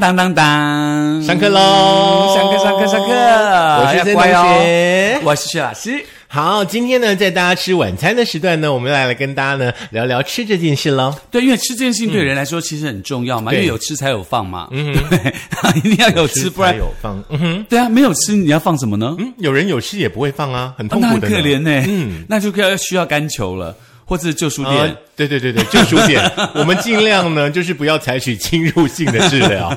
当当当当，上课喽！上课上课上课，我是曾同学。我是薛老师。好，今天呢，在大家吃晚餐的时段呢，我们来来跟大家呢聊聊吃这件事喽。对，因为吃这件事情对人来说其实很重要嘛，对因为有吃才有放嘛，嗯，对，一定要有吃，不然才有放，嗯哼，对啊，没有吃你要放什么呢？嗯，有人有吃也不会放啊，很痛苦的很，可怜呢，嗯。那就要需要干球了，或是旧书啊店。，对对对对，旧书店，我们尽量呢，就是不要采取侵入性的治疗。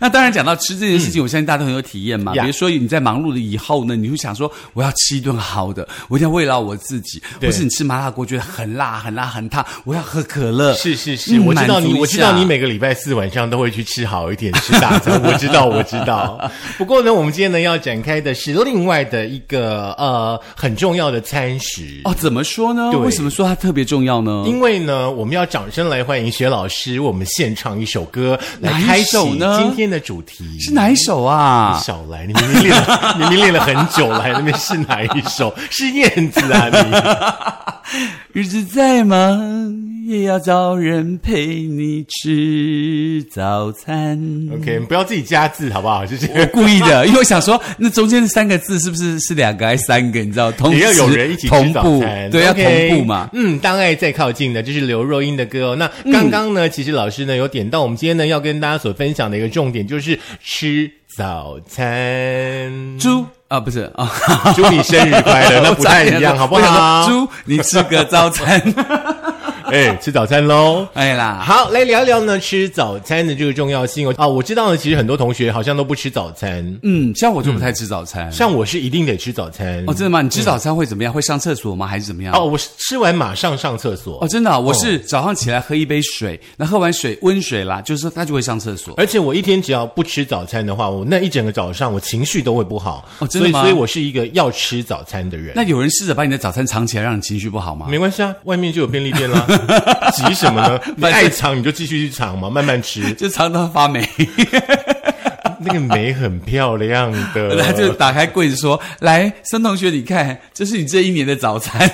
那当然，讲到吃这件事情，我相信大家都很有体验嘛。比如说你在忙碌了以后呢，你会想说，我要吃一顿好的，我一定要慰劳我自己。对或是你吃麻辣锅觉得很辣、很辣、很烫，我要喝可乐。是是是，嗯我知道你，我知道你每个礼拜四晚上都会去吃好一点，吃大餐。我知道，我知道。不过呢，我们今天呢要展开的是另外的一个呃很重要的餐食。哦，怎么说呢？对为什么说它特别重要呢？因为呢，我们要掌声来欢迎薛老师，为我们献唱一首歌来开启呢今天的主题。是哪一首啊？少来，你明明练了，你明明练了很久了，还那边是哪一首？是燕子啊你？日子再忙，也要找人陪你吃早餐。OK，你不要自己加字好不好？就是我故意的，因为我想说，那中间的三个字是不是是两个还是三个？你知道，同也要时有人一起同步餐，，对，要同步嘛。嗯，当爱再靠近的，这是刘若英的歌哦。那嗯刚刚呢，其实老师呢有点到，我们今天呢要跟大家所分享的一个重点就是吃早餐。猪啊，不是啊，祝你生日快乐，那不太一样，好不好？说猪，你吃个早餐。哎，吃早餐喽。哎啦，好，来聊聊呢吃早餐的这个重要性哦。啊，我知道呢，其实很多同学好像都不吃早餐，嗯，像我就不太吃早餐。像我是一定得吃早餐。哦，真的吗？你吃早餐会怎么样？会上厕所吗？还是怎么样？哦，我是吃完马上上厕所。哦，真的啊、我是早上起来喝一杯水，那喝完水温水啦，就是说他就会上厕所。而且我一天只要不吃早餐的话，我那一整个早上我情绪都会不好。哦真的吗所以，所以我是一个要吃早餐的人。那有人试着把你的早餐藏起来，让你情绪不好吗？没关系啊，外面就有便利店啦，急什么呢？你爱尝你就继续去尝嘛，慢慢吃。就尝到发霉，那个梅很漂亮的，他就打开柜子说：“来，孙同学，你看，这是你这一年的早餐。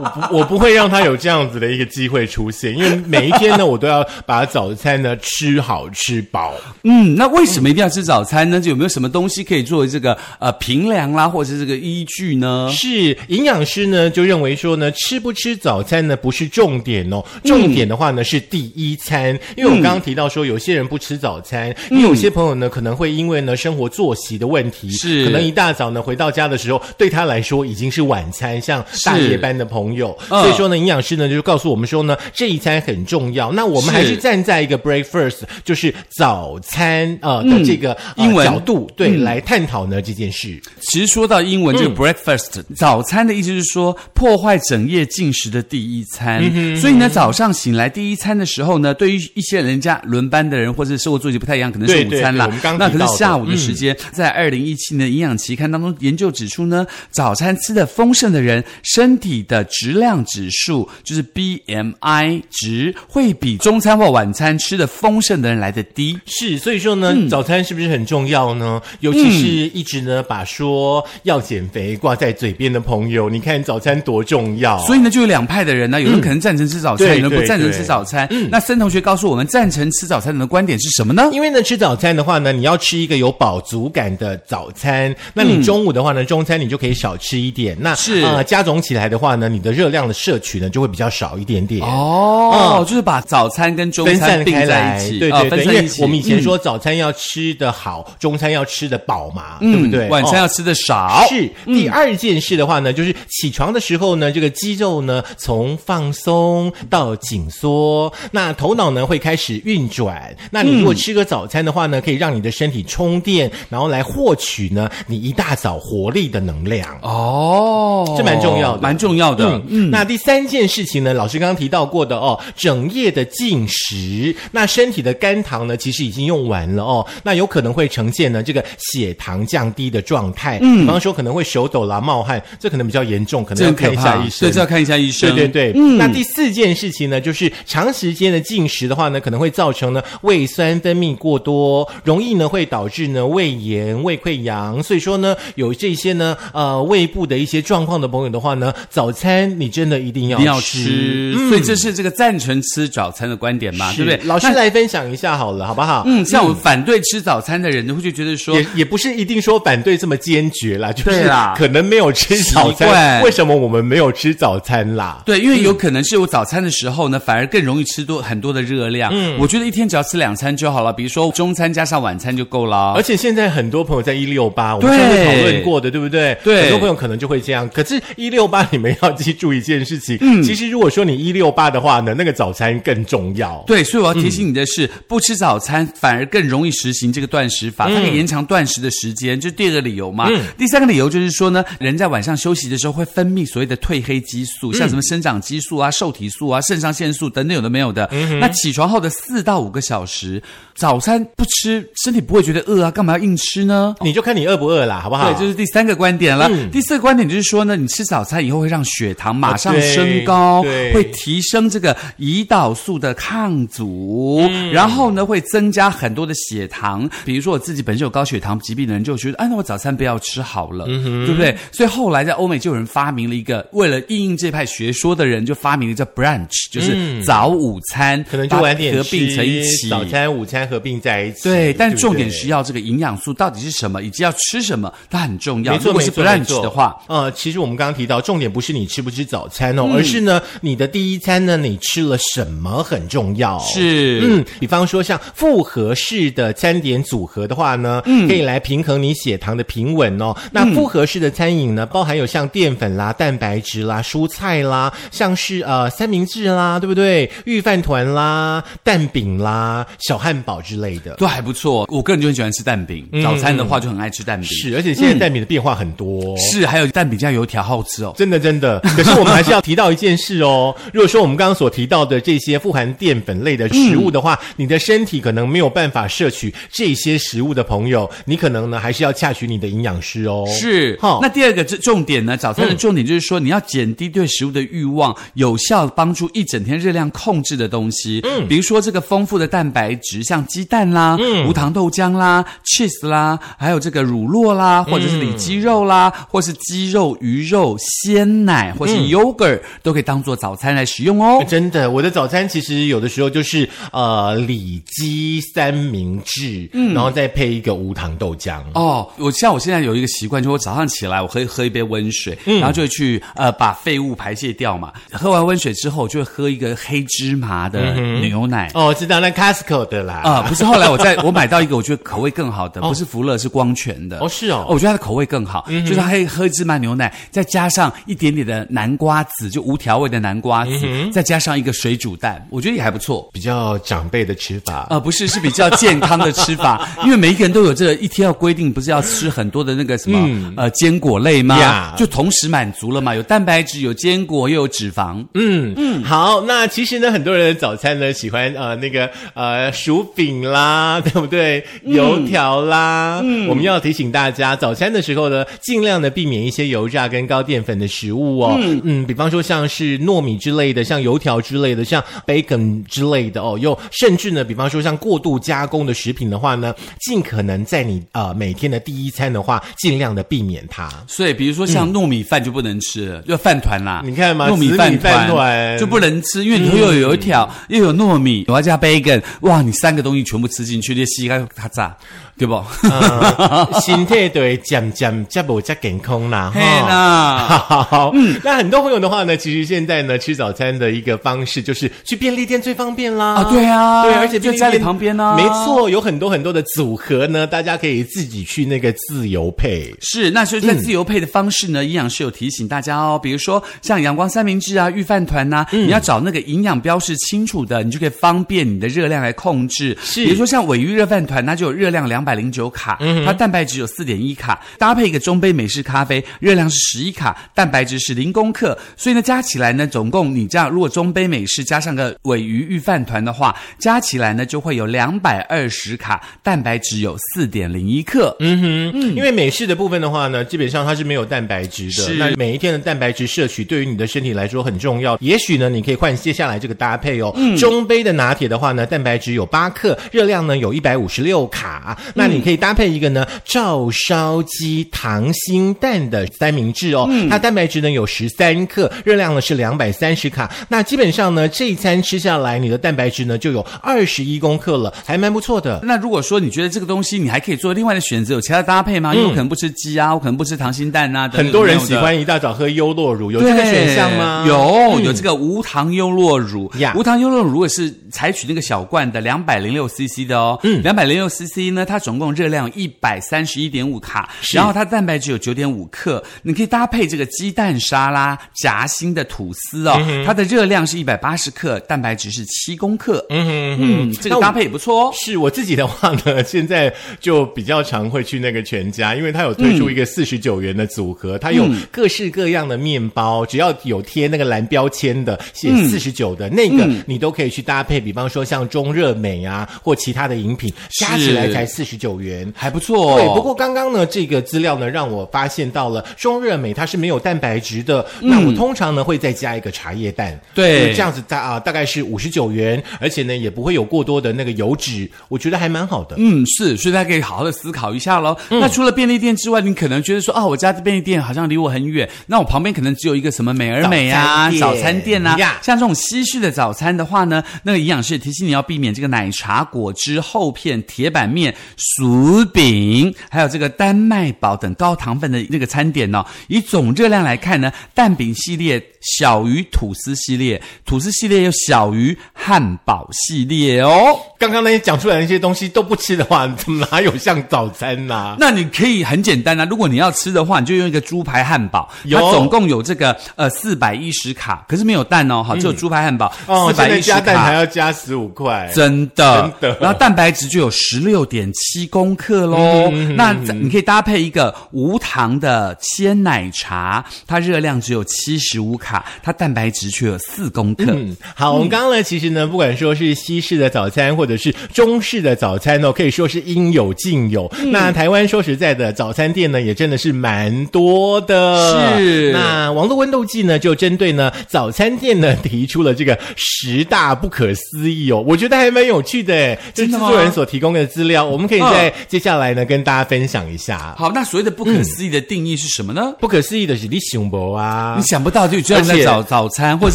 我不我不会让他有这样子的一个机会出现，因为每一天呢，我都要把早餐呢吃好吃饱。”嗯，那为什么一定要吃早餐呢？就有没有什么东西可以作为这个呃评量啦，或者是这个依据呢？是营养师呢就认为说呢，吃不吃早餐呢不是重点哦，重点的话呢是第一餐。因为我刚刚提到说，有些人不吃早餐，因为有些朋友呢可能会因为呢生活作息的问题，是可能一大早呢回到家的时候，对他来说已经是晚餐，像大夜班的朋友，嗯。所以说呢，营养师呢就告诉我们说呢，这一餐很重要。那我们还是是。站在一个 breakfast，就是早餐呃的这个、呃英文。角度，对、来探讨呢这件事。其实说到英文，这个 breakfast、早餐的意思是说破坏整夜进食的第一餐。所以呢，早上醒来第一餐的时候呢，对于一些人家轮班的人或者生活作息不太一样，可能是午餐啦对我们刚，那可是下午的时间。在二零一七年营养期刊当中，研究指出呢，早餐吃的丰盛的人，身体的质量指数就是 BMI 值会比中餐或晚餐吃的丰盛的人来的低。是，所以说呢，嗯早餐是不是很重要呢？尤其是一直呢把说要减肥挂在嘴边的朋友，你看早餐多重要。所以呢，就有两派的人呢，有人可能赞成吃早餐，对有人不赞成吃早餐。那森同学告诉我们，赞成吃早餐的观点是什么呢？因为呢，吃早餐的话呢，你要吃一个有饱足感的早餐。那你中午的话呢，中餐你就可以少吃一点。那嗯是呃，加总起来的话呢，你的热量的摄取呢就会比较少一点点。哦，就是把早餐跟中餐并在散开来，一起，哦对对对，因为。我们以前嗯说早餐要吃的好，中餐要吃的饱嘛，对不对？哦晚餐要吃的少，是第二件事的话呢，就是起床的时候呢，这个肌肉呢从放松到紧缩，那头脑呢会开始运转。那你如果吃个早餐的话呢，可以让你的身体充电，然后来获取呢你一大早活力的能量。哦，这蛮重要的蛮重要的。嗯，那第三件事情呢，老师刚刚提到过的哦，整夜的进食，那身体的肝糖呢，其实已经用完了哦，那有可能会呈现呢这个血糖降低的状态，嗯，比方说可能会手抖啦、冒汗，这可能比较严重，可能要看一下医，生。对，这。要看一下医生。对对对，那第四件事情呢，就是长时间的进食的话呢，可能会造成呢胃酸分泌过多，容易呢会导致呢胃炎、胃溃疡。所以说呢，有这些呢呃胃部的一些状况的朋友的话呢，早餐餐你真的一定要要吃，所以这是这个赞成吃早餐的观点嘛，对不对？老师来分享一下好了，好不好？嗯，像我反对吃早餐的人，会就觉得说也，也不是一定说反对这么坚决啦，就是啦可能没有吃早餐。为什么我们没有吃早餐啦？对，因为有可能是我早餐的时候呢，反而更容易吃多很多的热量。嗯，我觉得一天只要吃两餐就好了，比如说中餐加上晚餐就够了而。且现在很多朋友在一六八，我们对上次讨论过的，对不对？对很多朋友可能就会这样。可是，一六八你们要记住一件事情，嗯其实如果说你一六八的话呢，那个早餐更重要。对，所以我要提醒你的是，不吃早餐反而更容易实行这个断食法，它可以延长断食的时间，这是第二个理由嘛。第三个理由就是说呢，人在晚上休息的时候会分泌所谓的褪黑激素，像什么生长激素啊、受体素啊、肾上腺素等等有的没有的。那起床后的四到五个小时，早餐不吃，身体不会觉得饿啊，干嘛要硬吃呢？你就看你饿不饿啦，好不好？对，这是第三个观点了。第四个观点就是说呢，你吃早餐以后会让血糖马上升高，会提升这个胰岛素的抗阻，嗯然后呢会增加很多的血糖。比如说我自己本身有高血糖疾病的人，就觉得，哎，那我早餐不要吃好了，嗯对不对？所以后来在欧美就有人发明了一个，为了应应这派学说的人，就发明了叫 brunch，就是早午餐，嗯可能就晚点合并吃成一起，早餐、午餐合并在一起。对，但不重点对是要这个营养素到底是什么，以及要吃什么，它很重要。没错，如 brunch 错的话，，呃，其实我们刚刚提到，重点不是你吃不吃早餐嗯哦，而是呢，你的第一餐呢，你吃了什么很重要。是嗯，比方说像复合式的餐点组合的话呢，嗯可以来平衡你血糖的平稳哦。那复合式的餐饮呢，包含有像淀粉啦、蛋白质啦、蔬菜啦，像是呃三明治啦，对不对？御饭团啦、蛋饼啦、小汉堡之类的。都还不错。我个人就很喜欢吃蛋饼，早餐的话就很爱吃蛋饼。是，而且现在蛋饼的变化很多。是，还有蛋饼加油条，好好吃哦。真的真的，可是我们还是要提到一件事哦。如果说我们刚刚所提到的这些富含淀粉类的食物的话，你的身体可能没有办法摄取这些食物的朋友，你可能呢还是要洽询你的营养师哦。是，好那第二个这重点呢？早餐的重点就是说，你要减低对食物的欲望，有效帮助一整天热量控制的东西。嗯，比如说这个丰富的蛋白质，像鸡蛋啦、无糖豆浆啦、cheese 啦，还有这个乳酪啦，或者是里脊肉啦，或是鸡肉、鱼肉、鲜奶或是 yogurt，、都可以当做早餐来使用哦。真的，我的早餐其实有的时候就是呃里脊三明治，嗯然后再配一个无糖豆浆。哦，我像我现在有一个习惯，就是我早上起来我可以喝一杯温水，嗯然后就会去呃把废物排泄掉嘛。喝完温水之后，就会喝一个黑芝麻的牛奶。哦，我知道那 Costco 的啦。啊、不是，后来我在我买到一个我觉得口味更好的，不是福乐，是光泉的。哦是哦我觉得它的口味更好，就是它可以喝芝麻牛奶，再加上一点点的南瓜子，就无调味的南瓜子，再加上一个水煮蛋，我觉得也还不错。比较长辈的吃法。呃，不是，是比较健康的吃法，因为每一个人都有这个一天要规定，不是要吃很多的那个什么、呃坚果类吗？呀。就同时满足了嘛，有蛋白质，有坚果，又有脂肪。嗯。嗯，好，那其实呢，很多人的早餐呢喜欢呃那个呃薯饼啦，对不对？油条啦，我们要提醒大家，早餐的时候呢，尽量的避免一些油炸跟高淀粉的食物哦。嗯比方说像是糯米之类的，像油条之类的，像 bacon 之类的哦，又甚至呢，比方说像过度加工的食品的话呢，尽可能在你呃每天的第一餐的话，尽量的避免它。所以，比如说像糯米饭就不能吃了，就饭团啦。你看嘛糯米饭饭团就不能吃，因为你又有油条，又有糯米，我要加 bacon，哇，你三个东西全部吃进去，这膝盖咔嚓，对不？呃，身体对渐渐才无才健康啦，嘿哈。啦，好，嗯，那很多朋友的话呢，其实现在呢吃早餐的一个方式就是去便利店最方便啦。啊对啊对，而且就家里便利店旁边啊没错，有很多很多的组合呢，大家可以自己去那个自由配。是，那所以在自由配的方式呢，营养师有提醒大家哦，比如说像阳光三明治啊、御饭团呐、你要找那个营养标示清楚的，你就可以方便你的热量来控制。是比如说像尾鱼热饭团，它就有热量两百零九卡，它蛋白质有四点一卡，搭配一个中杯美式咖啡，热量是十一卡，蛋白质是零公克，所以呢加起来呢，总共你这样如果中杯美式加上个尾鱼御饭团的话，加起来呢就会有两百二十卡，蛋白质有四点零一克。嗯哼，因为美式的部分的话呢，基本上它是没有蛋白质的。是那每一天的蛋白质摄取对于你的身体来说很重要。也许呢，你可以换接下来这个搭配哦。中杯的拿铁的话呢，蛋白质有八克，热量呢有一百五十六卡。那你可以搭配一个呢照烧鸡溏心蛋的三明治哦，它蛋白质呢有十三克，热量呢是两百三十卡。那基本上呢，这一餐吃下来，你的蛋白质呢就有二十一公克了，还蛮不错的。那如果说你觉得这个东西你还可以做另外的选择，有其他搭配吗？因为我可能不吃鸡啊，我可能不吃溏心蛋啊，等等嗯很多人喜欢一大早喝优酪乳，有这个选项吗？有，有这个无糖优酪乳。呀。无糖优酪乳如果是采取那个小罐的两百零六 CC 的哦，嗯，两百零六 CC 呢，它总共热量一百三十一点五卡，然后它蛋白质有九点五克，你可以搭配这个鸡蛋沙拉夹心的吐司哦，它的热量是一百八十克，蛋白质是七公克，嗯嗯嗯，这个搭配也不错哦。是我自己的话呢，现在就比较常会去那个全家，因为它有推出一个四十九元的组合，它有各式各样的面包，只要有贴那个蓝标签的，写四十九的、那个，你都可以去搭配。比方说像中热美啊，或其他的饮品，加起来才四十九元。还不错、哦，对，不过刚刚呢，这个资料呢，让我发现到了中热美它是没有蛋白质的。那我通常呢会再加一个茶叶蛋，对这样子大啊、大概是五十九元，而且呢也不会有过多的那个油脂，我觉得还蛮好的。嗯，是，所以大家可以好好的思考一下喽。嗯那除了便利店之外，你可能觉得说，啊，我家的便利店好像离我很远，那我旁边可能只有一个什么美而美啊、早早餐店餐店啊，像这种西式的早餐的话呢，那个营养师提醒你要避免这个奶茶、果汁、厚片、铁板面、薯饼，还有这个丹麦堡等高糖分的那个餐点哦。以总热量来看呢，蛋饼系列小于吐司系列，吐司系列又小于汉堡系列哦。刚刚那些讲出来那些东西都不吃的话，怎么哪有像早餐呐、那你可以很简单啊，如果你要吃的话，你就用一个猪排汉堡，有。它总共有这个呃四百一十卡，可是没有蛋哦，好，只有猪排汉堡四百一十加蛋还。要加十五块，真的，真的。然后蛋白质就有十六点七公克喽。嗯。那你可以搭配一个无糖的鲜奶茶，它热量只有七十五卡，它蛋白质却有四公克。嗯，好，我们刚刚呢，其实呢，不管说是西式的早餐，或者是中式的早餐哦，可以说是应有尽有。嗯那台湾说实在的，早餐店呢，也真的是蛮多的。是那网络温度计呢，就针对呢早餐店呢提出了这个十大不可思议哦，我觉得还蛮有趣的诶，这是制作人所提供的资料，我们可以在嗯接下来呢跟大家分享一下。好，那所谓的不可思议的定义是什么呢？不可思议的是你想不啊你？想不到就这样而且在早早餐，或者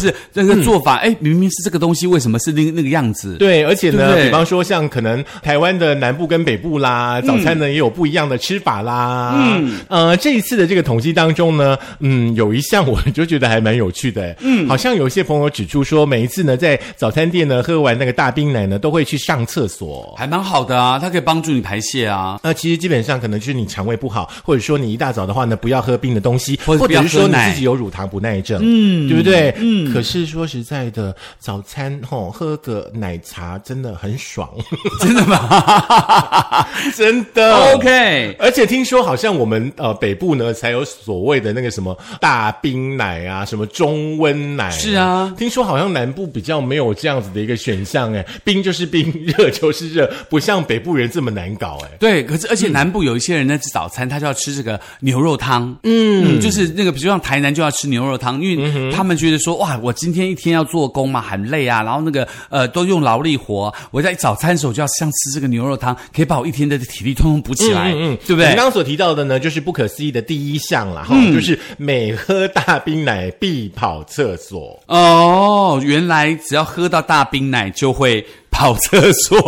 是那个做法，哎、明明是这个东西，为什么是那个那个样子？对，而且呢，对对比方说像可能台湾的南部跟北部啦，早餐呢也有不一样的吃法啦。嗯，呃，这一次的这个统计当中呢，嗯，有一项我就觉得还蛮有趣的，嗯，好像有一些朋友指出说，每一次呢在早餐店呢喝完那个大冰奶呢，都会去上厕所。还蛮好的啊，它可以帮助你排泄啊。那其实基本上可能就是你肠胃不好，或者说你一大早的话呢，不要喝冰的东西，或者不要者是说你自己有乳糖不耐症，嗯，对不对？嗯。可是说实在的，早餐吼、喝个奶茶真的很爽，真的吗 真的。？OK，而且听说好像我们呃北部呢才有所谓的那个什么大冰奶啊，什么中温奶、是啊听说好像南部比较没有这样子的一个选项，哎，冰就是冰，热就是热，不像北部人这么难搞，哎。对，可是而且南部有一些人呢，吃早餐他就要吃这个牛肉汤，嗯就是那个，比如像台南就要吃牛肉汤，因为他们觉得说，哇，我今天一天要做工嘛，很累啊，然后那个呃都用劳力活，我在早餐的时候就要像吃这个牛肉汤，可以把我一天的体力通通补起来，嗯，对不对？我们刚刚所提到的呢，就是不可思议的第一项了，哈、就是每喝大冰奶必跑厕所。哦，原来只要喝到大冰奶就会跑厕所，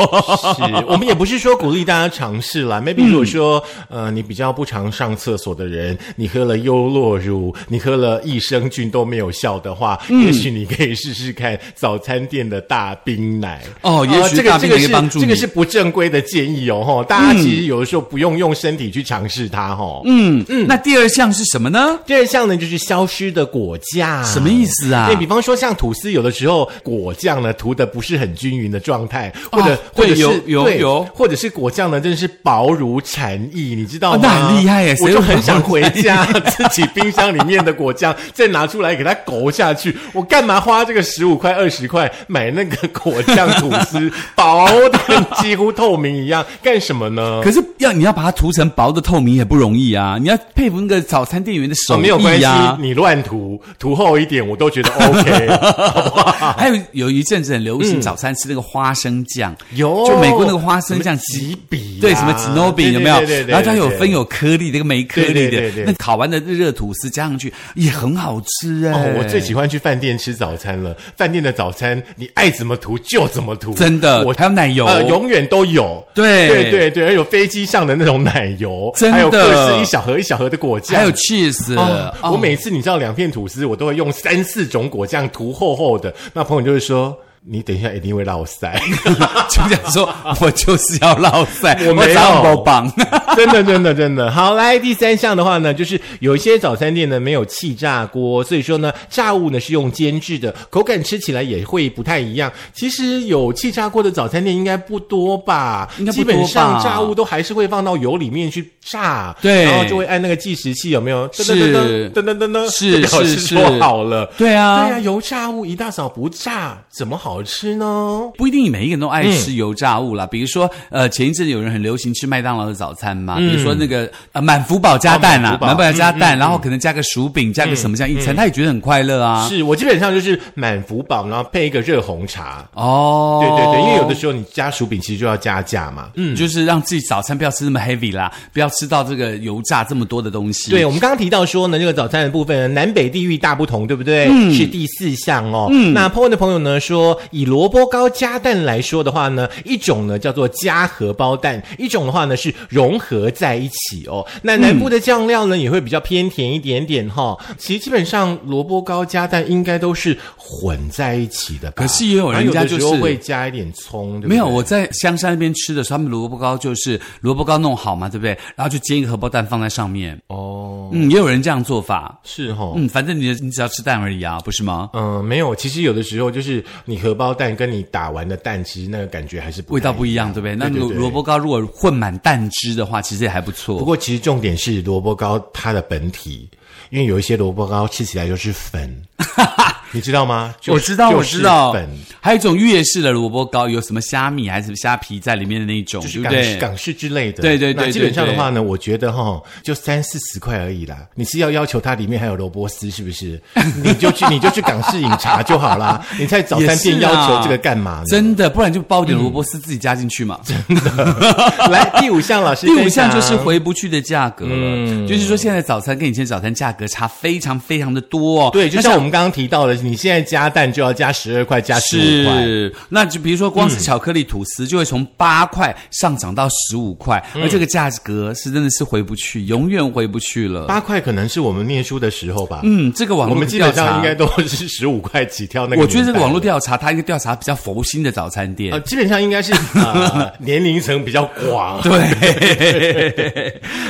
是我们也不是说鼓励大家尝试啦。maybe 如果说、呃你比较不常上厕所的人，你喝了优酪乳，你喝了益生菌都没有效的话，也许你可以试试看早餐店的大冰奶。哦也许这个这个是这个是不正规的建议哦，哈，大家其实有的时候不用用身体去尝试它，哈。嗯，嗯，那第二项是什么呢？第二项呢就是消失的果酱，什么意思啊对比方说像吐司，有的时候果酱呢涂的不是很均匀的状态，或者、哦或者是对有有有或者是果酱呢真的是薄如蝉翼，你知道吗？很厉害耶我就很想回家 自己冰箱里面的果酱再拿出来给它勾下去，我干嘛花这个十五块二十块买那个果酱吐司，薄的几乎透明一样，干什么呢？可是要你要把它涂成薄的透明也不容易啊！你要佩服那个早餐店员的手哦，没有关系。你乱涂涂厚一点，我都觉得 OK，好不好？还有有一阵子很流行早餐吃那个花花生酱，有就美国那个花生酱什么吉比啊对，什么 g n o b 对 i 有没有对对对？然后它有分有颗粒的跟没颗粒的那烤完的热热吐司加上去也很好吃哎。哦，我最喜欢去饭店吃早餐了。饭店的早餐，你爱怎么涂就怎么涂，真的，我还有奶油，呃永远都有。对对对对，还有飞机上的那种奶油，真的还有各式一小盒一小盒的果酱，还有 cheese，哦，哦我每次你知道两片吐司，我都会用三四种果酱涂厚厚的。那朋友就会说。你等一下一定会落腮，就想说，我就是要落塞，我没有长不棒。真的真的真的。好，来第三项的话呢，就是有一些早餐店呢没有气炸锅，所以说呢炸物呢是用煎制的，口感吃起来也会不太一样。其实有气炸锅的早餐店应该不多吧？应该不多吧基本上炸物都还是会放到油里面去炸，对然后就会按那个计时器，有没有？噔噔是噔噔噔噔噔，是是是说好了。对啊对啊，油炸物一大早不炸怎么好吃呢？不一定每一个人都爱吃油炸物啦。比如说，呃，前一阵有人很流行吃麦当劳的早餐嘛，比如说那个呃满福宝加蛋啊，哦满福宝加蛋，然后可能加个薯饼，加个什么这样一餐，他也觉得很快乐啊。是我基本上就是满福宝，然后配一个热红茶。哦，对对对，因为有的时候你加薯饼其实就要加价嘛。嗯，就是让自己早餐不要吃那么 heavy 啦，不要吃到这个油炸这么多的东西。对，我们刚刚提到说呢，这个早餐的部分呢南北地域大不同，对不对？嗯，是第四项哦。嗯，那 p o 的朋友呢说，以萝卜糕加蛋来说的话呢，一种呢叫做加荷包蛋，一种的话呢是融合在一起哦。那南部的酱料呢、也会比较偏甜一点点哈、其实基本上萝卜糕加蛋应该都是混在一起的吧。可是也有人家就是会加一点葱，对对没有，我在香山那边吃的时候，他们萝卜糕就是萝卜糕弄好嘛，对不对？然后就煎一个荷包蛋放在上面。哦，嗯，也有人这样做法。是哈、嗯，反正你你只要吃蛋而已啊，不是吗？嗯，没有，其实有的时候就是你荷包蛋跟你打完的蛋，其实那个感觉还是不味道不一样，对不对？那萝萝卜糕如果混满蛋汁的话，其实也还不错。不过其实重点是萝卜糕它的本体，因为有一些萝卜糕吃起来就是粉，你知道吗？我知道，我知道。还有一种粤式的萝卜糕，有什么虾米还是什么虾皮在里面的那种？港式港式之类的，对对对那基本上的话呢，我觉得哈，就三四十块而已啦。你是要要求它里面还有萝卜丝，是不是？你就去你就去港式饮茶就好啦。你在早餐店要求这个干嘛呢？真的，不然就包点萝卜丝自己加进去嘛。真的来第五项，老师第五项就是回不去的价格了，就是说现在早餐跟以前早餐价格差非常非常的多哦。对，就像我们刚刚提到的，你现在加蛋就要加十二块，加十五块。是，那就比如说光是巧克力吐司就会从八块上涨到十五块，而这个价格是真的是回不去，永远回不去了。八块可能是我们念书的时候吧，嗯，这个网络调们基本上查应该都是十五块起跳那个。我觉得这个网络，调查，它一个调查比较佛心的早餐店呃，。基本上应该是呃 年龄层比较广。对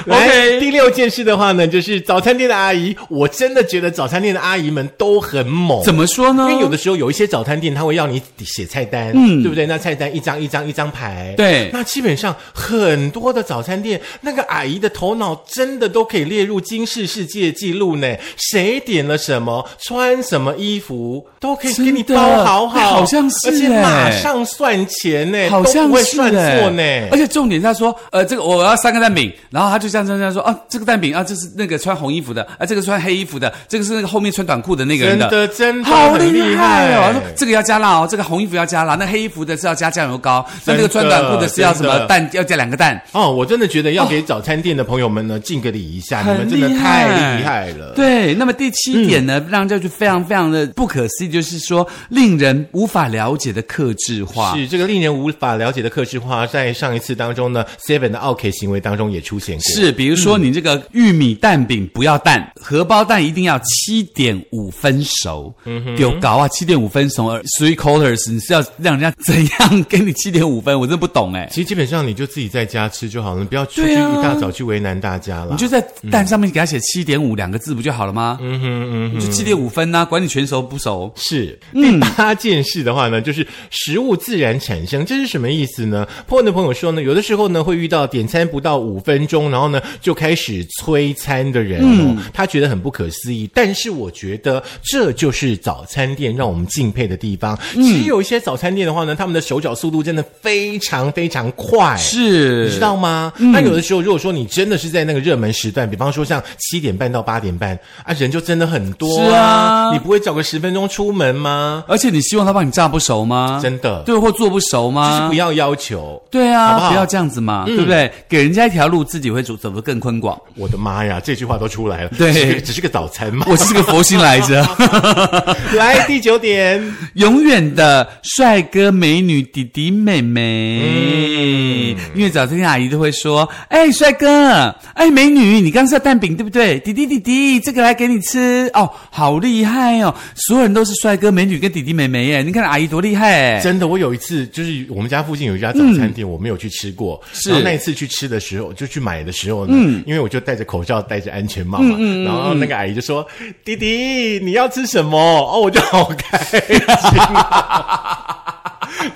来，OK，第六件事的话呢，就是早餐店的阿姨，我真的觉得早餐店的阿姨们都很猛。怎么说呢？因为有的时候有一些早餐店，他会要你写菜单，嗯，对不对？那菜单一张一张一张排，对那基本上很多的早餐店，那个阿姨的头脑真的都可以列入金氏世界纪录呢。谁点了什么，穿什么衣服，都可以给你包好好，像是而且哎马上算钱呢，好像会算欸错呢。而且重点他说，呃，这个我要三个蛋饼，然后他就这样这样这样说，啊，这个蛋饼啊，这是那个穿红衣服的，啊，这个穿黑衣服的，这个是那个后面穿短裤的那个人真的真的好厉害哦！他说这个要加辣哦，这个红衣服要加辣，那黑衣服的是要加酱油膏，那这个穿短裤的是要什么蛋？要加两个蛋。哦，我真的觉得要给早餐店的朋友们呢敬个礼一下，你们真的太厉害了。对，那么第七点呢，让人就非常非常的不可思议，就是说令人无法了解的克制化。是这个令人无法了解的克制化，在上一次当中呢，Seven 的 OK 行为当中也出现过。是，比如说你这个玉米蛋饼不要蛋，荷包蛋一定要七点五分熟。嗯有搞啊，七点五分熟而，three quarters，你是要让人家怎样给你七点五分？我真的不懂哎。其实基本上你就自己在家吃就好了，你不要出去一大早去为难大家了。你就在蛋上面给他写七点五两个字不就好了吗？嗯哼嗯哼，你就七点五分呐、管你全熟不熟。是嗯第八件事的话呢，就是食物自然产生，这是什么意思呢？破文的朋友说呢，有的时候呢会遇到点餐不到五分钟，然后呢就开始催餐的人哦，嗯他觉得很不可思议。但是我觉得这就是就是早餐店让我们敬佩的地方。嗯其实有一些早餐店的话呢，他们的手脚速度真的非常非常快，是，你知道吗？那有的时候，如果说你真的是在那个热门时段，比方说像七点半到八点半啊，人就真的很多、是啊你不会找个十分钟出门吗？而且你希望他帮你炸不熟吗？真的对，或做不熟就是吗？不要要求。对啊，好不好要这样子嘛，对不对？给人家一条路，自己会走走得更宽广。我的妈呀，这句话都出来了。对只是个只是个早餐嘛。我是个佛心来着，来第九点，永远的帅哥美女弟弟妹妹。嗯因为早餐店阿姨都会说：“哎，帅哥，哎，美女，你刚吃的蛋饼对不对？弟弟弟弟，这个来给你吃哦，好厉害哦！所有人都是帅哥美女跟弟弟妹妹耶，你看阿姨多厉害！真的，我有一次就是我们家附近有一家早餐店，我没有去吃过。然后那一次去吃的时候，就去买的时候呢，因为我就戴着口罩，戴着安全帽嘛，嗯然后那个阿姨就说：“弟弟，你要吃什么？”哦，我就好开心、啊，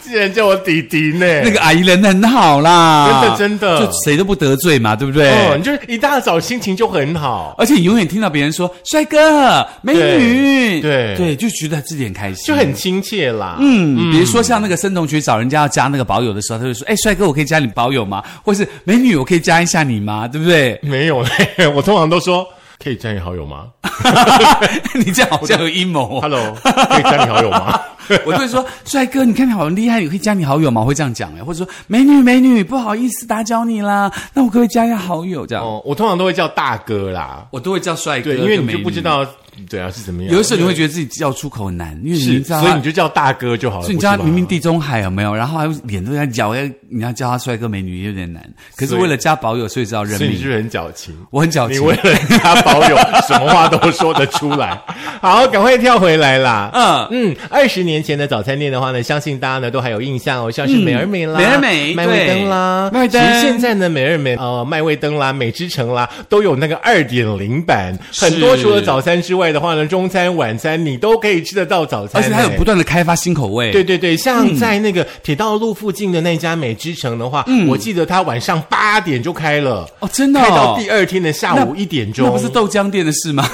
竟然叫我弟弟呢。那个阿姨人很好啦，真的真的就谁都不得罪嘛，对不对？哦，你就是一大早心情就很好，而且你永远听到别人说“帅哥、美女”，对对对，就觉得自己很开心，就很亲切啦。嗯，比如说像那个森同学找人家要加那个保友的时候，他就说：“哎，帅哥，我可以加你保友吗？”或是“美女，我可以加一下你吗？”对不对？没有嘞，我通常都说可以加你好友吗 你这样好像有阴谋。？Hello，可以加你好友吗？我就会说：“帅哥，你看你好厉害，你可以加你好友吗？”我会这样讲哎，或者说：“美女，美女，不好意思打搅你啦，那我可不可以加一下好友？”这样，哦，我通常都会叫大哥啦。我都会叫帅哥因为你就不知道对啊是怎么样。有的时候你会觉得自己叫出口难，因为你是，知道，所以你就叫大哥就好了。所以你知道明明地中海有没有？然后还有脸都在咬，要你要叫他帅哥美女有点难。可是为了加保友，所以知道认命。所以你是很矫情？我很矫情，你为了加保友，什么话都说得出来。好，赶快跳回来啦。嗯嗯，二十年前的早餐店的话呢，相信大家呢都还有印象哦，像是美而美啦、美而美麦味登啦、麦味登其实现在呢，美而美、呃麦味登啦、美之城啦，都有那个二点零版，很多除了早餐之外的话呢，中餐、晚餐你都可以吃得到早餐、而且它有哎不断的开发新口味。对对对，像在那个铁道路附近的那家美之城的话，我记得它晚上八点就开了，哦，真的、开到哦，第二天的下午一点钟，那不是豆浆店的事吗？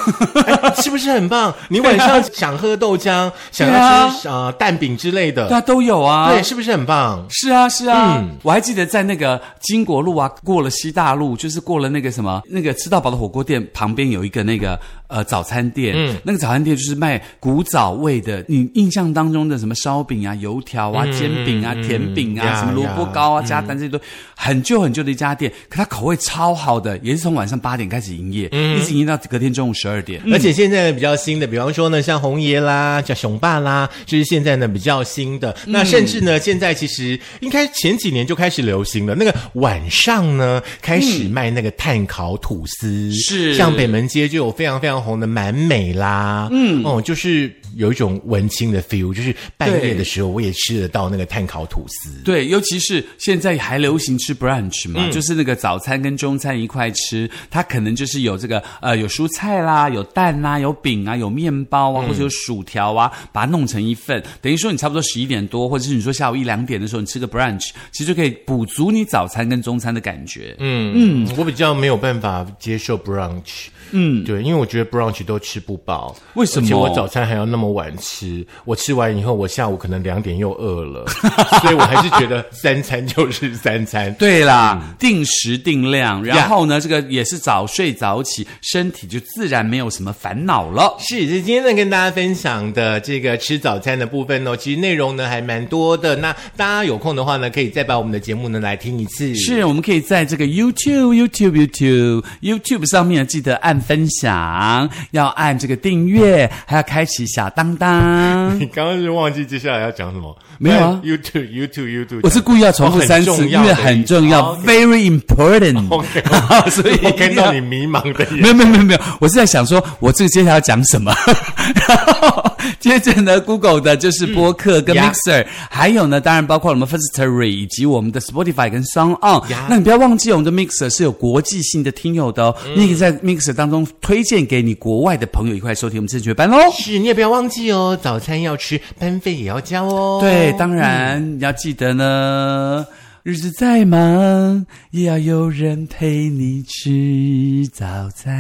哎是不是很棒？你晚上想喝豆浆，想要吃呃蛋饼之类的，对啊，都有啊。对，是不是很棒？是啊，是啊，嗯我还记得在那个金国路啊，过了西大路，就是过了那个什么那个吃到饱的火锅店旁边有一个那个呃早餐店，嗯，那个早餐店就是卖古早味的，你印象当中的什么烧饼啊、油条啊、煎饼啊、甜饼啊、什么萝卜糕啊、加蛋这些都很旧很旧的一家店，可它口味超好的，也是从晚上八点开始营业，嗯。一直营业到隔天中午十二点。而且现在呢比较新的，比方说呢，像红爷啦、叫熊爸啦，就是现在呢比较新的。那甚至呢，现在其实应该前几年就开始流行了。那个晚上呢，开始卖那个炭烤吐司，是。像北门街就有非常非常红的蛮美啦，嗯，哦，就是有一种文青的 feel，就是半夜的时候我也吃得到那个碳烤吐司。对，尤其是现在还流行吃 brunch 嘛，嗯就是那个早餐跟中餐一块吃，它可能就是有这个呃有蔬菜啦，有蛋啦，有饼啊，有面包嗯啊，或者有薯条啊，把它弄成一份，等于说你差不多十一点多，或者是你说下午一两点的时候你吃个 brunch，其实就可以补足你早餐跟中餐的感觉。嗯嗯，我比较没有办法接受 brunch。嗯，对，因为我觉得 brunch 都吃不饱，为什么我早餐还要那么晚吃，我吃完以后，我下午可能两点又饿了，所以我还是觉得三餐就是三餐。对啦，嗯定时定量，然后呢，这个也是早睡早起，身体就自然没有什么烦恼了。是，这今天呢跟大家分享的这个吃早餐的部分呢，其实内容呢还蛮多的。那大家有空的话呢，可以再把我们的节目呢来听一次。是，我们可以在这个 YouTube、YouTube、YouTube、YouTube 上面记得按分享，要按这个订阅，还要开启小当当。你刚刚是忘记接下来要讲什么？没有啊，YouTube YouTube YouTube，我是故意要重复三次，因为很重要、v e r y important。所以我看到你迷茫的眼没有没有没有没有，我是在想说，我这个接下来要讲什么。然后接着呢，Google 的就是播客跟 Mixer，、还有呢，当然包括我们 Firstory 以及我们的 Spotify 跟 Sound On。那你不要忘记，我们的 Mixer 是有国际性的听友的哦，你可以在 Mixer 当中推荐给你国外的朋友一块收听我们正确班喽。是，你也不要忘记哦，早餐要吃，班费也要交哦。对，当然、你要记得呢，日子再忙也要有人陪你吃早餐。